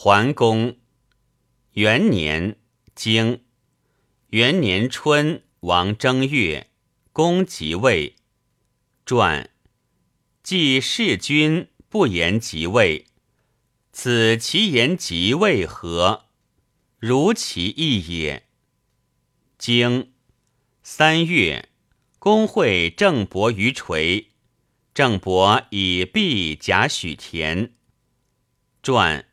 桓公元年经元年春，王正月，公即位。传既弑君，不言即位。此其言即位何？如其意也。经三月，公会郑伯于垂，郑伯以璧贾许田。传。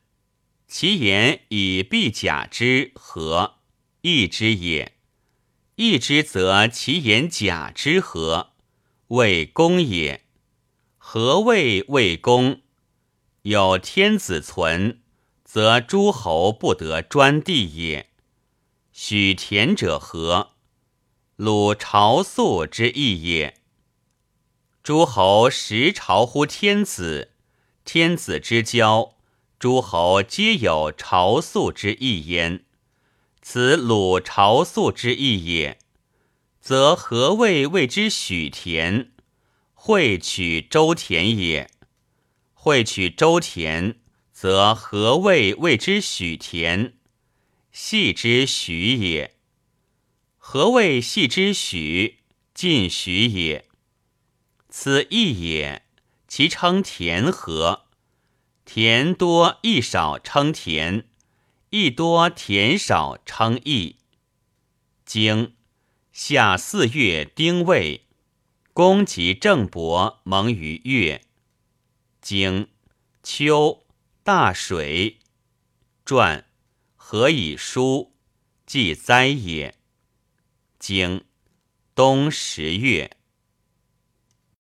其言以必假之何？义之也。义之则其言假之何？谓公也。何谓谓公？有天子存，则诸侯不得专地也。许田者何？鲁朝宿之意也。诸侯实朝乎天子，天子之交。诸侯皆有朝宿之意焉，此鲁朝宿之意也。则何谓谓之许田？会取周田也。会取周田，则何谓谓之许田？系之许也。何谓系之许？尽许也。此义也。其称田何？田多义少称田，义多田少称义。经夏四月丁未，公及郑伯蒙于月。经秋大水。传何以书？记灾也。经冬十月。